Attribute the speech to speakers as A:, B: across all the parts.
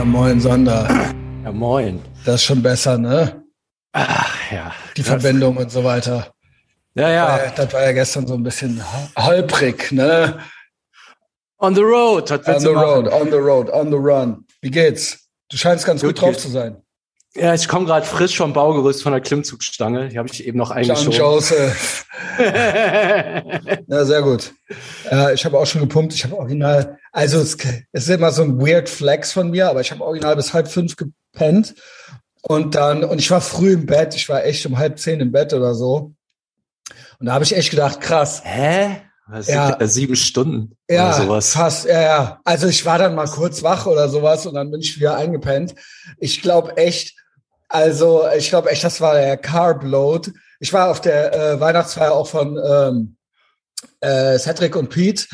A: Ja, moin, Sonder.
B: Ja, moin.
A: Das ist schon besser, ne?
B: Ach ja.
A: Die Verbindung und so weiter.
B: Ja, ja.
A: Das war ja gestern so ein bisschen holprig, ne?
B: On the road.
A: On the
B: du machen?
A: road, on the road, on the run. Wie geht's? Du scheinst ganz gut,
B: Gut
A: drauf
B: geht's.
A: zu sein.
B: Ja, ich komme gerade frisch vom Baugerüst von der Klimmzugstange. Die habe ich eben noch
A: John
B: eingeschoben.
A: Joseph. Ja, sehr gut. Äh, ich habe auch schon gepumpt. Ich habe original, also es, es ist immer so ein weird Flex von mir, aber ich habe original bis halb fünf gepennt. Und dann, und ich war früh im Bett. Ich war echt um halb zehn im Bett oder so. Und da habe ich echt gedacht, krass.
B: Hä?
A: Ja.
B: ja sieben Stunden
A: Ja,
B: oder sowas.
A: fast, ja, ja. Also ich war dann mal kurz wach oder sowas und dann bin ich wieder eingepennt. Ich glaube echt, also ich glaube echt, das war der Carb Load. Ich war auf der äh, Weihnachtsfeier auch von ähm, äh, Cedric und Pete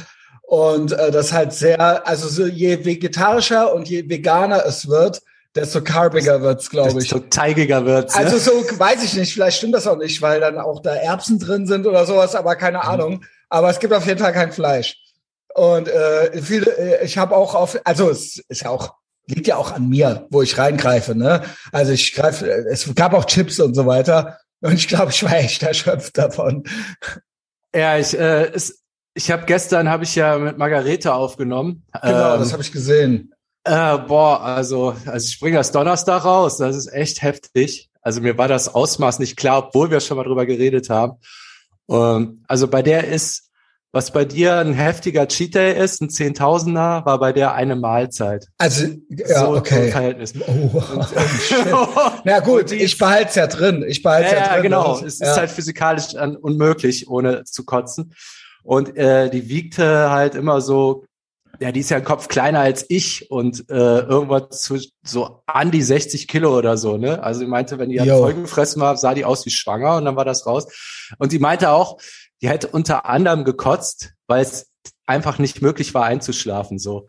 A: und äh, das halt sehr, also so je vegetarischer und je veganer es wird, desto carbiger wird's, glaube ich.
B: So teigiger wird's. Ne?
A: Also so weiß ich nicht, vielleicht stimmt das auch nicht, weil dann auch da Erbsen drin sind oder sowas, aber keine
B: Mhm.
A: Ahnung. Aber es gibt auf jeden Fall kein Fleisch. Und äh, viele, äh, ich habe auch auf, also es ist ja auch, liegt ja auch an mir, wo ich reingreife, ne? Also ich greife, es gab auch Chips und so weiter. Und ich glaube, ich war echt erschöpft davon.
B: ja, ich, äh, es, ich habe gestern habe ich ja mit Margarete aufgenommen.
A: Genau,
B: Ähm,
A: das habe ich gesehen.
B: Äh, boah, also, also ich bringe das Donnerstag raus. Das ist echt heftig. Also mir war das Ausmaß nicht klar, obwohl wir schon mal drüber geredet haben. Ähm, also bei der ist, was bei dir ein heftiger Cheat Day ist, ein Zehntausender, war bei der eine Mahlzeit.
A: Also, ja,
B: so, so
A: okay.
B: Verhältnis.
A: Oh, oh shit. Na gut, ich
B: ist-
A: behalte es ja drin. Ich behalte
B: ja,
A: es ja,
B: ja,
A: drin.
B: genau.
A: Das
B: Es ist
A: ja.
B: halt physikalisch unmöglich, ohne zu kotzen. Und äh, die wiegte halt immer so, ja, die ist ja ein Kopf kleiner als ich und äh, irgendwas zu, so an die 60 Kilo oder so, ne? Also sie meinte, wenn die halt
A: Jo.
B: vollgefressen war, sah die aus wie schwanger und dann war das raus. Und sie meinte auch, die hätte unter anderem gekotzt, weil es einfach nicht möglich war einzuschlafen so.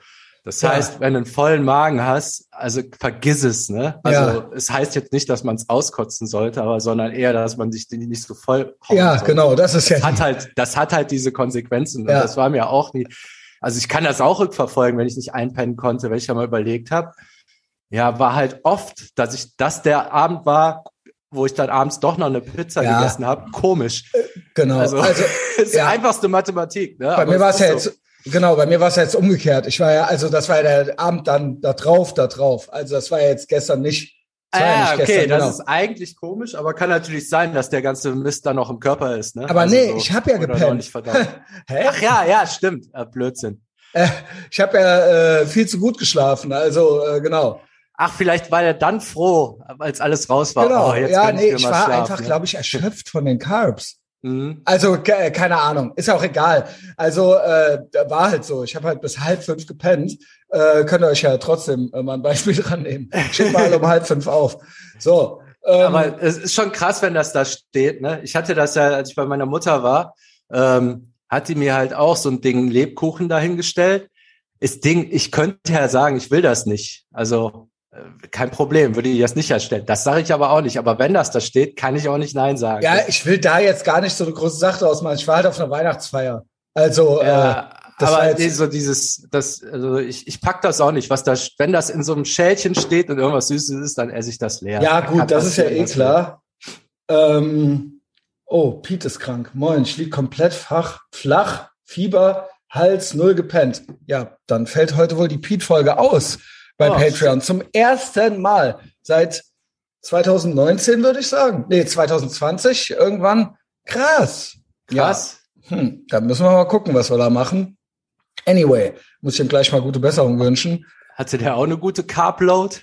B: Das
A: Ja.
B: heißt, wenn du einen vollen Magen hast, also vergiss es, ne? Also
A: Ja.
B: es heißt jetzt nicht, dass man es auskotzen sollte, aber sondern eher, dass man sich nicht so voll
A: Ja,
B: sollte.
A: genau, das ist ja.
B: Das hat halt, das hat halt diese Konsequenzen. Und
A: Ja.
B: das war mir auch nie. Also ich kann das auch rückverfolgen, wenn ich nicht einpennen konnte, wenn ich ja mal überlegt habe. Ja, war halt oft, dass ich, dass der Abend war, wo ich dann abends doch noch eine Pizza
A: Ja.
B: gegessen habe. Komisch.
A: genau.
B: Also,
A: also
B: das ist
A: ja.
B: einfachste Mathematik. Ne?
A: Bei
B: Aber
A: mir war es ja
B: so.
A: jetzt, genau, bei mir war es ja jetzt umgekehrt. Ich war ja, also das war ja der Abend dann da drauf, da drauf. Also das war ja jetzt gestern nicht. Ja
B: Ah,
A: nicht
B: okay,
A: gestern,
B: das
A: genau.
B: ist eigentlich komisch, aber kann natürlich sein, dass der ganze Mist dann noch im Körper ist. Ne?
A: Aber
B: Also
A: nee,
B: so,
A: ich habe ja gepennt. Hä?
B: Ach ja, ja, stimmt. Äh, Blödsinn.
A: Äh, ich habe ja äh, viel zu gut geschlafen. Also äh, genau.
B: Ach, vielleicht war er dann froh, als alles raus war.
A: Genau.
B: Oh, jetzt
A: ja, nee, ich
B: mal
A: war einfach,
B: ne?
A: glaube ich, erschöpft von den Carbs.
B: Mhm.
A: Also ke- keine Ahnung, ist auch egal. Also äh, da war halt so. Ich habe halt bis halb fünf gepennt. Äh, könnt ihr euch ja trotzdem äh, mal ein Beispiel dran nehmen. Steht mal um halb fünf auf. So. Ähm,
B: Aber es ist schon krass, wenn das da steht. Ne? Ich hatte das ja, als ich bei meiner Mutter war, ähm, hat die mir halt auch so ein Ding Lebkuchen dahingestellt. Ist Ding, ich könnte ja sagen, ich will das nicht. Also äh, kein Problem, würde ich das nicht erstellen. Das sage ich aber auch nicht. Aber wenn das da steht, kann ich auch nicht Nein sagen.
A: Ja, ich will da jetzt gar nicht so eine große Sache draus machen. Ich war halt auf einer Weihnachtsfeier. Also, äh,
B: Ja,
A: das war
B: aber
A: jetzt-
B: nee, so dieses, das, also ich, ich pack das auch nicht. Was da, wenn das in so einem Schälchen steht und irgendwas Süßes ist, dann esse ich das leer.
A: ja gut, das ist ja eh klar. Ähm, oh, Pete ist krank. Moin, ich lieg komplett fach, flach, Fieber, Hals, null gepennt. Ja, dann fällt heute wohl die Pete-Folge aus bei
B: Oh,
A: Patreon. Zum ersten Mal seit 2019, würde ich sagen. Nee, 2020 irgendwann. Krass.
B: Krass.
A: Ja. Hm, dann müssen wir mal gucken, was wir da machen. Anyway, muss ich ihm gleich mal gute Besserung wünschen.
B: Hatte der auch eine gute Carb-Load?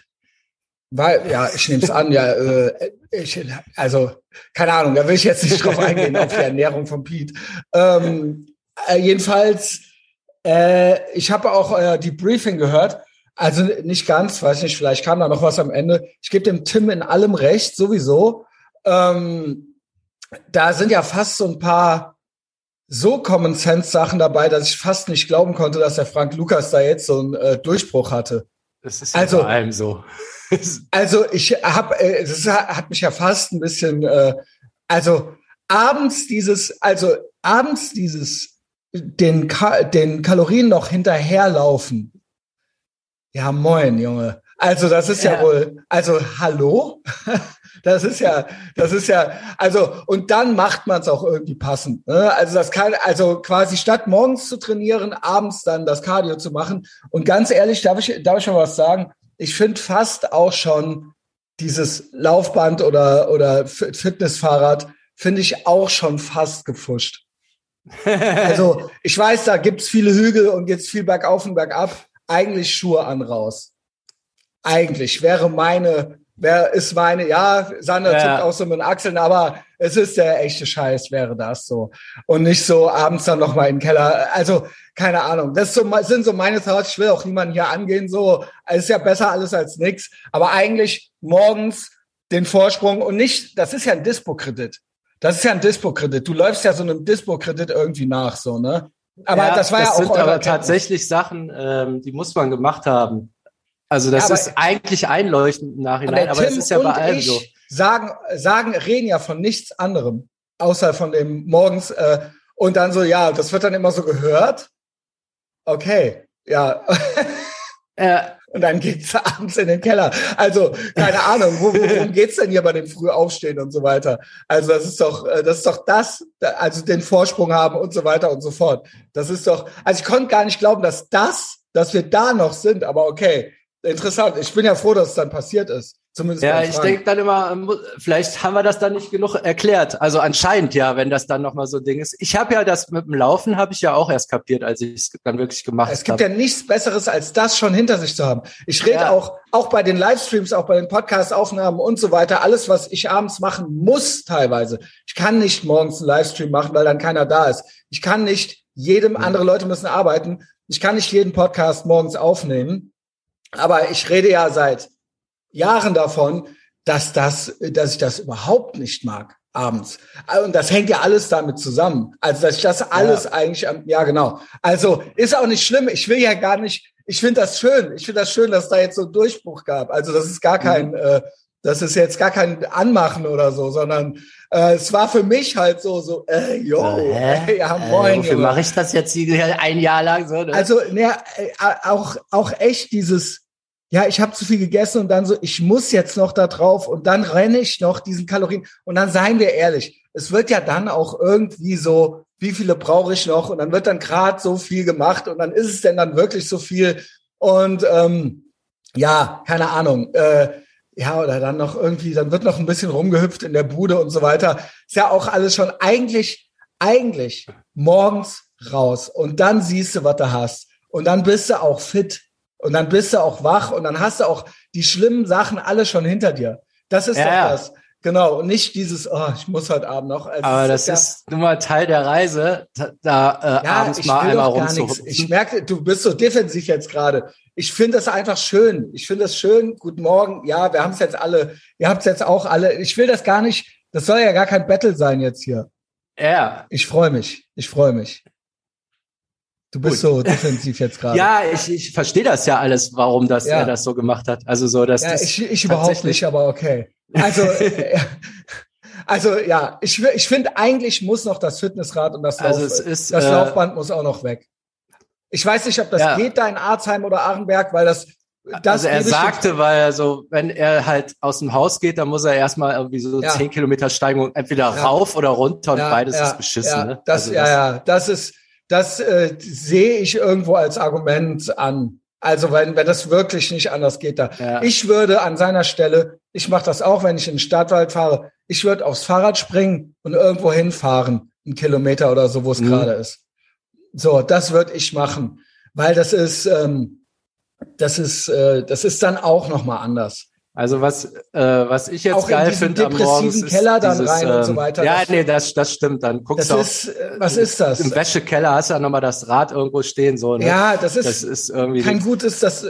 A: Weil, ja, ich nehme es an, ja, äh, ich, also, keine Ahnung, da will ich jetzt nicht drauf eingehen, auf die Ernährung von Pete. Ähm, äh, jedenfalls, äh, ich habe auch euer Debriefing gehört. Also nicht ganz, weiß nicht, vielleicht kam da noch was am Ende. Ich gebe dem Tim in allem recht, sowieso. Ähm, da sind ja fast so ein paar so Common Sense Sachen dabei, dass ich fast nicht glauben konnte, dass der Frank Lukas da jetzt so einen äh, Durchbruch hatte.
B: Das ist ja
A: Also-
B: bei allem so.
A: Also ich habe, äh, das hat mich ja fast ein bisschen, äh, also abends dieses, also abends dieses, den, Ka den Kalorien noch hinterherlaufen. Ja, moin, Junge. Also das ist ja, ja wohl, also hallo? Das ist ja, das ist ja, also und dann macht man es auch irgendwie passend. Ne? Also das kann, also quasi statt morgens zu trainieren, abends dann das Cardio zu machen. Und ganz ehrlich, darf ich, darf ich schon was sagen? Ich finde fast auch schon dieses Laufband oder oder Fitnessfahrrad finde ich auch schon fast gefuscht. also ich weiß, da gibt's viele Hügel und jetzt viel bergauf und bergab. Eigentlich Schuhe an raus. Eigentlich wäre meine Wer ist meine, ja, Sander ja. zuckt auch so mit den Achseln, aber es ist der echte Scheiß, wäre das so. Und nicht so abends dann nochmal in den Keller. Also, keine Ahnung. Das so, sind so meine Thoughts. Ich will auch niemanden hier angehen, so. Es ist ja besser alles als nix. Aber eigentlich morgens den Vorsprung und nicht, das ist ja ein Dispo-Kredit. Das ist ja ein Dispo-Kredit. Du läufst ja so einem Dispo-Kredit irgendwie nach, so, ne?
B: Aber ja, das war das ja auch. Das sind aber tatsächlich Sachen, ähm, die muss man gemacht haben. Also das ja, ist eigentlich einleuchtend im Nachhinein, aber, das ist ja bei allem so.
A: Sagen, sagen, reden ja von nichts anderem, außer von dem morgens. Äh, und dann so, ja, das wird dann immer so gehört. Okay, ja. äh, und dann geht's abends in den Keller. Also, keine Ahnung, wo, worum geht's denn hier bei dem Frühaufstehen und so weiter? Also, das ist doch, äh, das ist doch das, also den Vorsprung haben und so weiter und so fort. Das ist doch, also ich konnte gar nicht glauben, dass das, dass wir da noch sind, aber okay, Interessant. Ich bin ja froh, dass es dann passiert ist.
B: Zumindest ja, ich denke dann immer, ähm, vielleicht haben wir das dann nicht genug erklärt. Also anscheinend ja, wenn das dann nochmal so ein Ding ist. Ich habe ja das mit dem Laufen, habe ich ja auch erst kapiert, als ich es dann wirklich gemacht habe.
A: Es gibt hab. ja nichts Besseres, als das schon hinter sich zu haben. Ich rede ja. auch, auch bei den Livestreams, auch bei den Podcast-Aufnahmen und so weiter, alles, was ich abends machen muss teilweise. Ich kann nicht morgens einen Livestream machen, weil dann keiner da ist. Ich kann nicht jedem, andere Leute müssen arbeiten. Ich kann nicht jeden Podcast morgens aufnehmen aber ich rede ja seit Jahren davon, dass das, dass ich das überhaupt nicht mag abends. Und das hängt ja alles damit zusammen. Also, dass ich das alles ja. eigentlich, ja genau. Also, ist auch nicht schlimm. Ich will ja gar nicht, ich finde das schön. Ich finde das schön, dass da jetzt so einen Durchbruch gab. Also, das ist gar kein, mhm. äh, das ist jetzt gar kein Anmachen oder so, sondern äh, es war für mich halt so, so, äh, jo,
B: äh, ja, moin. Äh, wofür mache ich das jetzt ein Jahr lang so?
A: Ne? Also, ne, auch, auch echt dieses, ja, ich habe zu viel gegessen und dann so, ich muss jetzt noch da drauf und dann renne ich noch diesen Kalorien. Und dann seien wir ehrlich, es wird ja dann auch irgendwie so, wie viele brauche ich noch? Und dann wird dann gerade so viel gemacht und dann ist es denn dann wirklich so viel. Und ähm, ja, keine Ahnung. Äh, ja, oder dann noch irgendwie, dann wird noch ein bisschen rumgehüpft in der Bude und so weiter. Ist ja auch alles schon eigentlich, eigentlich morgens raus und dann siehst du, was du hast. Und dann bist du auch fit und dann bist du auch wach und dann hast du auch die schlimmen Sachen alle schon hinter dir. Das ist ja, doch ja. das. Genau, und nicht dieses, oh, ich muss heute Abend noch.
B: Also Aber das ist, ist nun mal Teil der Reise, da äh, ja, abends mal einmal rumzuhupfen.
A: Ich merke, du bist so defensiv jetzt gerade. Ich finde das einfach schön. Ich finde das schön. Guten Morgen. Ja, wir haben es jetzt alle. Ihr habt es jetzt auch alle. Ich will das gar nicht. Das soll ja gar kein Battle sein jetzt hier.
B: Ja.
A: Ich freue mich. Ich freue mich. Du bist Gut. so defensiv jetzt gerade.
B: Ja, ich, ich verstehe das ja alles, warum das ja. er das so gemacht hat. Also so, dass
A: ja,
B: das
A: ich, ich überhaupt nicht, aber okay. Also äh, also ja, ich ich finde eigentlich muss noch das Fitnessrad und das Lauf, also ist, das äh, Laufband muss auch noch weg. Ich weiß nicht, ob das ja. geht da in Arzheim oder Arenberg, weil das
B: das also er sagte, weil er so, wenn er halt aus dem Haus geht, dann muss er erstmal irgendwie so ja. zehn Kilometer steigen und entweder ja. rauf oder runter und beides ist beschissen. Ne?
A: Das, also das, ja, ja, das ist, das äh, sehe ich irgendwo als Argument an. Also wenn, wenn das wirklich nicht anders geht da. Ja. Ich würde an seiner Stelle, ich mache das auch, wenn ich in den Stadtwald fahre, ich würde aufs Fahrrad springen und irgendwo hinfahren, einen Kilometer oder so, wo es mhm. gerade ist. So, das würde ich machen, weil das ist, ähm, das ist, äh, das ist dann auch noch mal anders.
B: Also was, äh, was ich jetzt auch geil finde am Morgens
A: ist Keller dann
B: dieses,
A: rein und so ähm, weiter.
B: Ja, nee, das, das stimmt. Dann guckst
A: das du ist, auf, äh, was ist das?
B: Im Wäschekeller hast du ja nochmal das Rad irgendwo stehen so. Ne?
A: Ja, das ist, das ist irgendwie kein gutes. Das,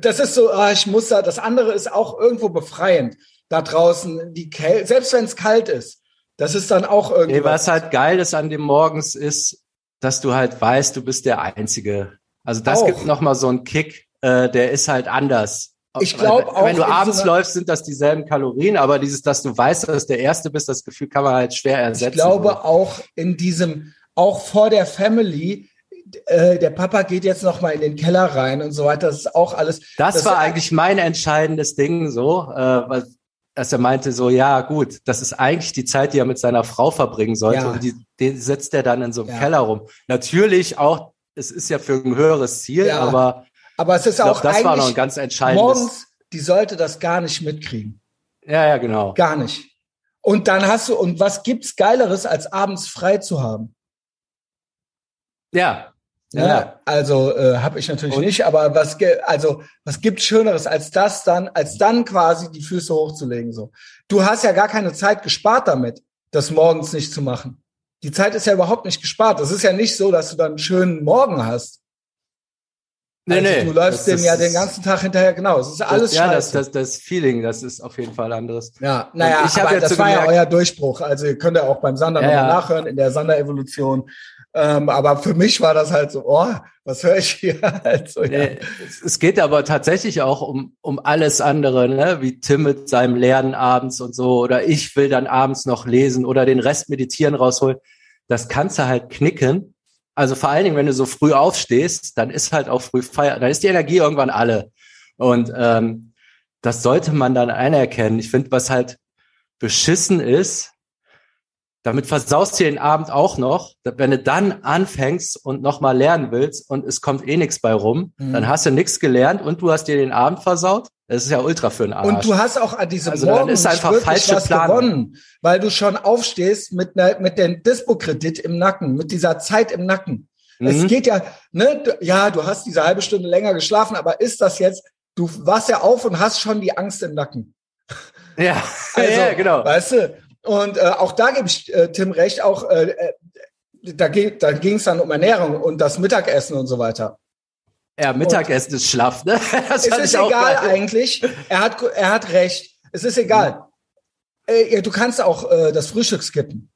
A: das ist so. Ah, ich muss da. Das andere ist auch irgendwo befreiend da draußen. Die Kälte, selbst wenn es kalt ist, das ist dann auch irgendwie. Nee,
B: was halt geil ist an dem Morgens ist, dass du halt weißt, du bist der Einzige. Also das auch. gibt nochmal so einen Kick. Äh, der ist halt anders
A: ich glaube auch.
B: Wenn du abends so läufst, sind das dieselben Kalorien, aber dieses, dass du weißt, dass du der Erste bist, das Gefühl kann man halt schwer ersetzen.
A: Ich glaube auch in diesem, auch vor der Family, äh, der Papa geht jetzt noch mal in den Keller rein und so weiter. Das ist auch alles.
B: Das, das war eigentlich mein entscheidendes Ding, so, äh, weil dass er meinte so, ja gut, das ist eigentlich die Zeit, die er mit seiner Frau verbringen sollte ja. und die, die setzt er dann in so einem ja. Keller rum. Natürlich auch, es ist ja für ein höheres Ziel, ja. aber
A: aber es ist auch
B: glaub, das war noch ein ganz entscheidendes.
A: Morgens, die sollte das gar nicht mitkriegen.
B: Ja, ja, genau.
A: Gar nicht. Und dann hast du und was gibt's geileres als abends frei zu haben?
B: Ja,
A: ja, ja. also äh, habe ich natürlich und? nicht, aber was also was gibt's schöneres als das dann als dann quasi die Füße hochzulegen so. Du hast ja gar keine Zeit gespart damit, das morgens nicht zu machen. Die Zeit ist ja überhaupt nicht gespart. Das ist ja nicht so, dass du dann einen schönen Morgen hast. Nee, also nee. Du läufst dem ja den ganzen Tag hinterher, genau. Es ist alles
B: das, Ja, das, das, das Feeling, das ist auf jeden Fall anderes.
A: Ja, naja, ich aber das war gemerkt, ja euer Durchbruch. Also ihr könnt ja auch beim Sander ja, nochmal nachhören, in der Sander-Evolution. Ähm, aber für mich war das halt so, oh, was höre ich hier? Also, ja.
B: Äh, es geht aber tatsächlich auch um, um alles andere, ne? wie Tim mit seinem Lernen abends und so, oder ich will dann abends noch lesen oder den Rest meditieren rausholen. Das kannst du halt knicken. Also vor allen Dingen, wenn du so früh aufstehst, dann ist halt auch früh Feier, dann ist die Energie irgendwann alle. Und ähm, das sollte man dann anerkennen. Ich finde, was halt beschissen ist, damit versaust du den Abend auch noch. Wenn du dann anfängst und nochmal lernen willst und es kommt eh nichts bei rum, mhm. dann hast du nichts gelernt und du hast dir den Abend versaut. Das ist ja ultra für den Arsch.
A: Und du hast auch an diesem also Morgen ist einfach falsche was Planung. gewonnen, weil du schon aufstehst mit, ne, mit dem Dispo-Kredit im Nacken, mit dieser Zeit im Nacken. Mhm. Es geht ja, ne, ja, du hast diese halbe Stunde länger geschlafen, aber ist das jetzt, du warst ja auf und hast schon die Angst im Nacken.
B: Ja, also, ja, genau.
A: Weißt du, und äh, auch da gebe ich äh, Tim recht, auch äh, äh da, da ging es dann um Ernährung und das Mittagessen und so weiter.
B: Ja, Mittagessen und ist schlaff, ne?
A: Das es ist egal geil. eigentlich. Er hat, er hat recht. Es ist egal. Mhm. Äh, du kannst auch äh, das Frühstück skippen.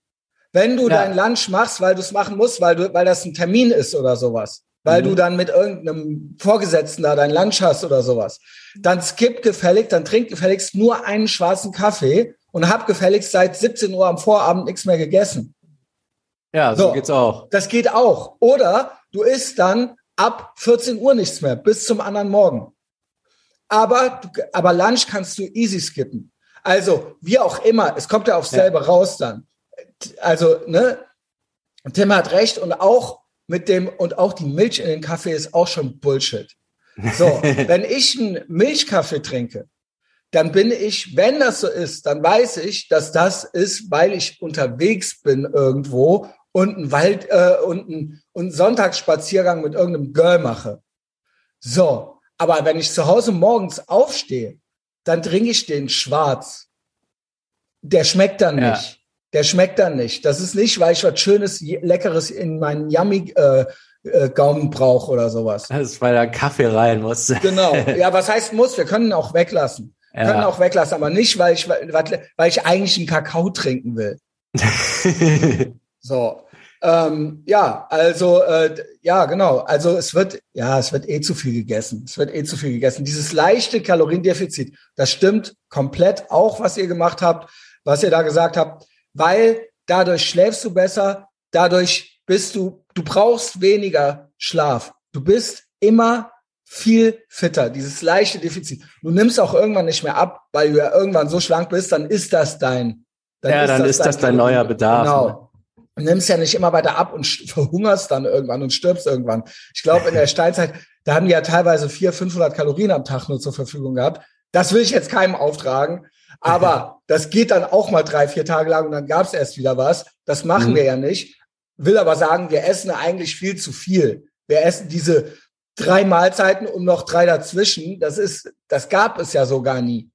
A: Wenn du ja. dein Lunch machst, weil du es machen musst, weil du, weil das ein Termin ist oder sowas, weil mhm. du dann mit irgendeinem Vorgesetzten da dein Lunch hast oder sowas, dann skipp gefällig, dann trink gefälligst nur einen schwarzen Kaffee und habe gefälligst seit 17 Uhr am Vorabend nichts mehr gegessen.
B: Ja, so, so geht's auch.
A: Das geht auch. Oder du isst dann ab 14 Uhr nichts mehr bis zum anderen Morgen. Aber, aber Lunch kannst du easy skippen. Also, wie auch immer, es kommt ja aufs selbe ja. raus dann. Also, ne, Tim hat recht und auch mit dem, und auch die Milch in den Kaffee ist auch schon Bullshit. So, wenn ich einen Milchkaffee trinke, dann bin ich, wenn das so ist, dann weiß ich, dass das ist, weil ich unterwegs bin irgendwo und einen Wald äh, und einen, und einen Sonntagsspaziergang mit irgendeinem Girl mache. So, aber wenn ich zu Hause morgens aufstehe, dann trinke ich den schwarz. Der schmeckt dann ja. nicht. Der schmeckt dann nicht. Das ist nicht, weil ich was Schönes, Leckeres in meinen Yummy äh, äh, Gaumen brauche oder sowas.
B: Das ist, weil da Kaffee rein muss.
A: Genau. Ja, was heißt muss? Wir können auch weglassen. Ja. Können auch weglassen, aber nicht, weil ich, weil ich eigentlich einen Kakao trinken will. so. Ähm, ja, also äh, ja, genau. Also es wird ja, es wird eh zu viel gegessen. Es wird eh zu viel gegessen. Dieses leichte Kaloriendefizit, das stimmt komplett auch, was ihr gemacht habt, was ihr da gesagt habt, weil dadurch schläfst du besser, dadurch bist du, du brauchst weniger Schlaf. Du bist immer viel fitter, dieses leichte Defizit. Du nimmst auch irgendwann nicht mehr ab, weil du ja irgendwann so schlank bist, dann ist das dein.
B: Dann ja, ist dann das ist dein das dein neuer Bedarf. Genau. Ne?
A: Nimmst ja nicht immer weiter ab und verhungerst dann irgendwann und stirbst irgendwann. Ich glaube, in der Steinzeit, da haben die ja teilweise 400, 500 Kalorien am Tag nur zur Verfügung gehabt. Das will ich jetzt keinem auftragen. Aber das geht dann auch mal drei, vier Tage lang und dann gab es erst wieder was. Das machen mhm. wir ja nicht. Will aber sagen, wir essen eigentlich viel zu viel. Wir essen diese drei Mahlzeiten und noch drei dazwischen. Das ist, das gab es ja so gar nie.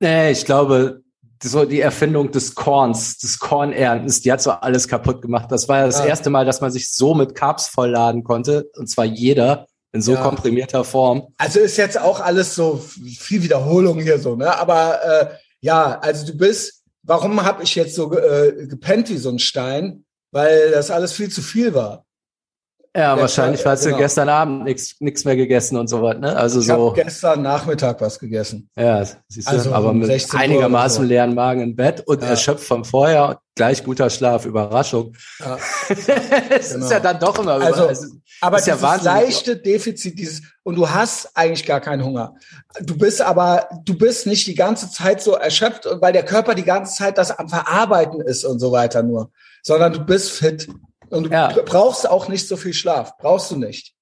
B: Nee, ich glaube, so die Erfindung des Korns, des Kornerntens, die hat so alles kaputt gemacht. Das war ja das ja. erste Mal, dass man sich so mit Carbs vollladen konnte. Und zwar jeder in so ja. komprimierter Form.
A: Also ist jetzt auch alles so viel Wiederholung hier so, ne? Aber äh, ja, also du bist, warum habe ich jetzt so äh, gepennt wie so ein Stein? Weil das alles viel zu viel war.
B: Ja, wahrscheinlich hast genau. du gestern Abend nichts mehr gegessen und so was, ne? Also
A: ich
B: so.
A: gestern Nachmittag was gegessen.
B: Ja, siehst du, also aber mit einigermaßen so. leeren Magen im Bett und ja. erschöpft vom Vorher, gleich guter Schlaf, Überraschung. Ja. es genau. ist ja dann doch immer
A: also, also aber ist ja dieses leichte Defizit, dieses, und du hast eigentlich gar keinen Hunger. Du bist aber, du bist nicht die ganze Zeit so erschöpft, weil der Körper die ganze Zeit das am Verarbeiten ist und so weiter nur, sondern du bist fit. Und du ja. brauchst auch nicht so viel Schlaf. Brauchst du nicht.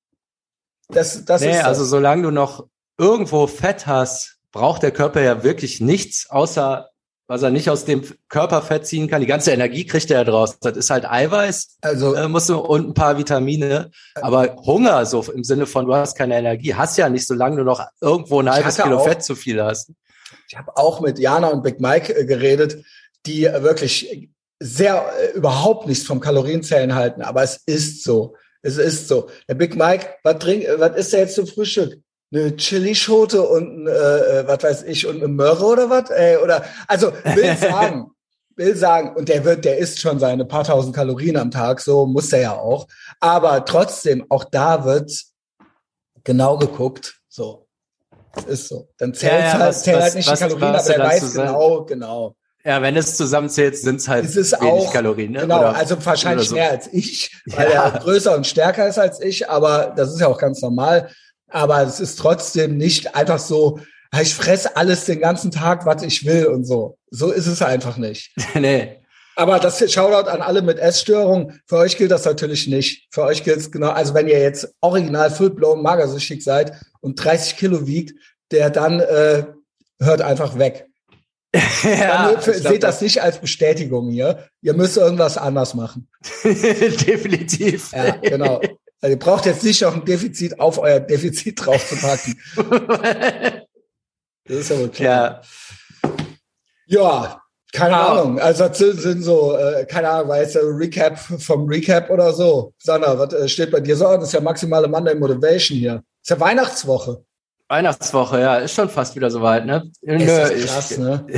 B: Das, das nee, ist also solange du noch irgendwo Fett hast, braucht der Körper ja wirklich nichts, außer was er nicht aus dem Körperfett ziehen kann. Die ganze Energie kriegt er ja draus. Das ist halt Eiweiß, also äh, musst du und ein paar Vitamine. Aber Hunger, so im Sinne von, du hast keine Energie, hast ja nicht, solange du noch irgendwo ein halbes Kilo auch, Fett zu viel hast.
A: Ich habe auch mit Jana und Big Mike äh, geredet, die wirklich sehr äh, überhaupt nichts vom Kalorienzählen halten, aber es ist so. Es ist so. Der Big Mike, was trink, äh, was ist der jetzt zum Frühstück? Eine Chilischote und äh, äh, was weiß ich und eine Möhre oder was? Äh, oder also will sagen, will sagen und der wird, der isst schon seine paar tausend Kalorien am Tag, so muss er ja auch. Aber trotzdem, auch da wird genau geguckt, so ist so. Dann zählt ja, ja, halt, was, zählt halt nicht was, die Kalorien, aber der weiß genau, genau.
B: Ja, wenn es zusammenzählt, sind es halt
A: es wenig auch, Kalorien. Ne? Genau, oder, also wahrscheinlich so. mehr als ich, weil ja. er größer und stärker ist als ich, aber das ist ja auch ganz normal. Aber es ist trotzdem nicht einfach so, ich fresse alles den ganzen Tag, was ich will und so. So ist es einfach nicht. nee. Aber das Shoutout an alle mit Essstörungen. Für euch gilt das natürlich nicht. Für euch gilt es genau, also wenn ihr jetzt original full-blown magersüchtig seid und 30 Kilo wiegt, der dann äh, hört einfach weg. Ja, Dann seht glaub, das nicht als Bestätigung hier. Ihr müsst irgendwas anders machen.
B: Definitiv.
A: Ja, genau. Also ihr braucht jetzt nicht noch ein Defizit auf euer Defizit draufzupacken. das ist ja wohl klar. Ja, ja keine wow. Ahnung. Also das sind so, äh, keine Ahnung, war jetzt der Recap vom Recap oder so. Sandra, was äh, steht bei dir so? Das ist ja maximale Monday Motivation hier. Das ist ja Weihnachtswoche.
B: Weihnachtswoche, ja, ist schon fast wieder soweit, ne? Ist Nö, krass, ich, ne?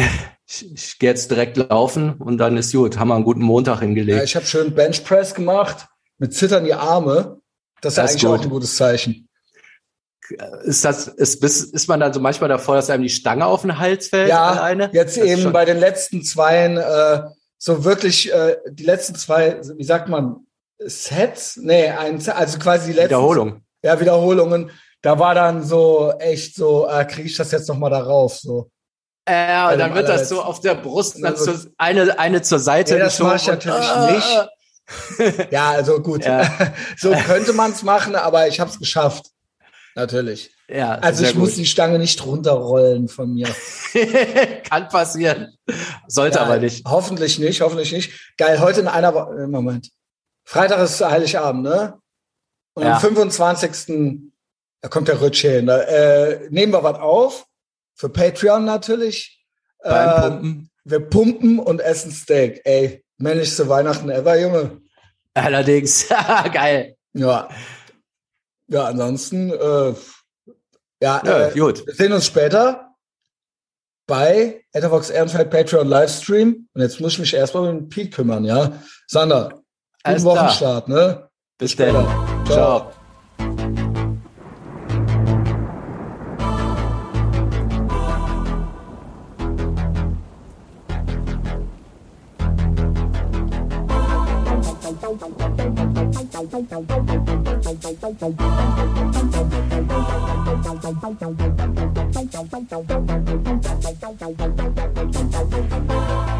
B: Ich, ich gehe jetzt direkt laufen und dann ist gut. Haben wir einen guten Montag hingelegt. Ja,
A: ich habe schön Benchpress gemacht mit zittern die Arme. Das ist ja eigentlich gut. auch ein gutes Zeichen.
B: Ist das, ist, ist man dann so manchmal davor, dass einem die Stange auf den Hals fällt?
A: Ja, alleine? jetzt das eben bei den letzten zweien, äh, so wirklich, äh, die letzten zwei, wie sagt man, Sets? Nee, ein, also quasi die letzten.
B: Wiederholung.
A: Ja, Wiederholungen da war dann so echt so, äh, kriege ich das jetzt noch mal darauf so.
B: Ja, und dann wird das so auf der Brust dann so eine eine zur Seite
A: nee, das mache ich natürlich ah. nicht. ja, also gut. Ja. so könnte man es machen, aber ich habe es geschafft. Natürlich. Ja, also ich gut. muss die Stange nicht runterrollen von mir.
B: Kann passieren. Sollte ja, aber nicht.
A: Hoffentlich nicht, hoffentlich nicht. Geil, heute in einer Woche, äh, Moment. Freitag ist Heiligabend, ne? Und ja. am 25 da kommt der Rutschel. Da, äh, nehmen wir was auf. Für Patreon natürlich. Beim äh, Pumpen. Wir pumpen und essen Steak. Ey, männlichste Weihnachten ever, Junge.
B: Allerdings. Geil.
A: Ja. Ja, ansonsten, äh, ja, ja äh, gut. wir sehen uns später bei Ethervox Ehrenfeld Patreon Livestream. Und jetzt muss ich mich erstmal um Pete kümmern, ja? Sander, guten Wochenstart, ne?
B: Bis, Bis dann. Ciao. Ciao. Thank you.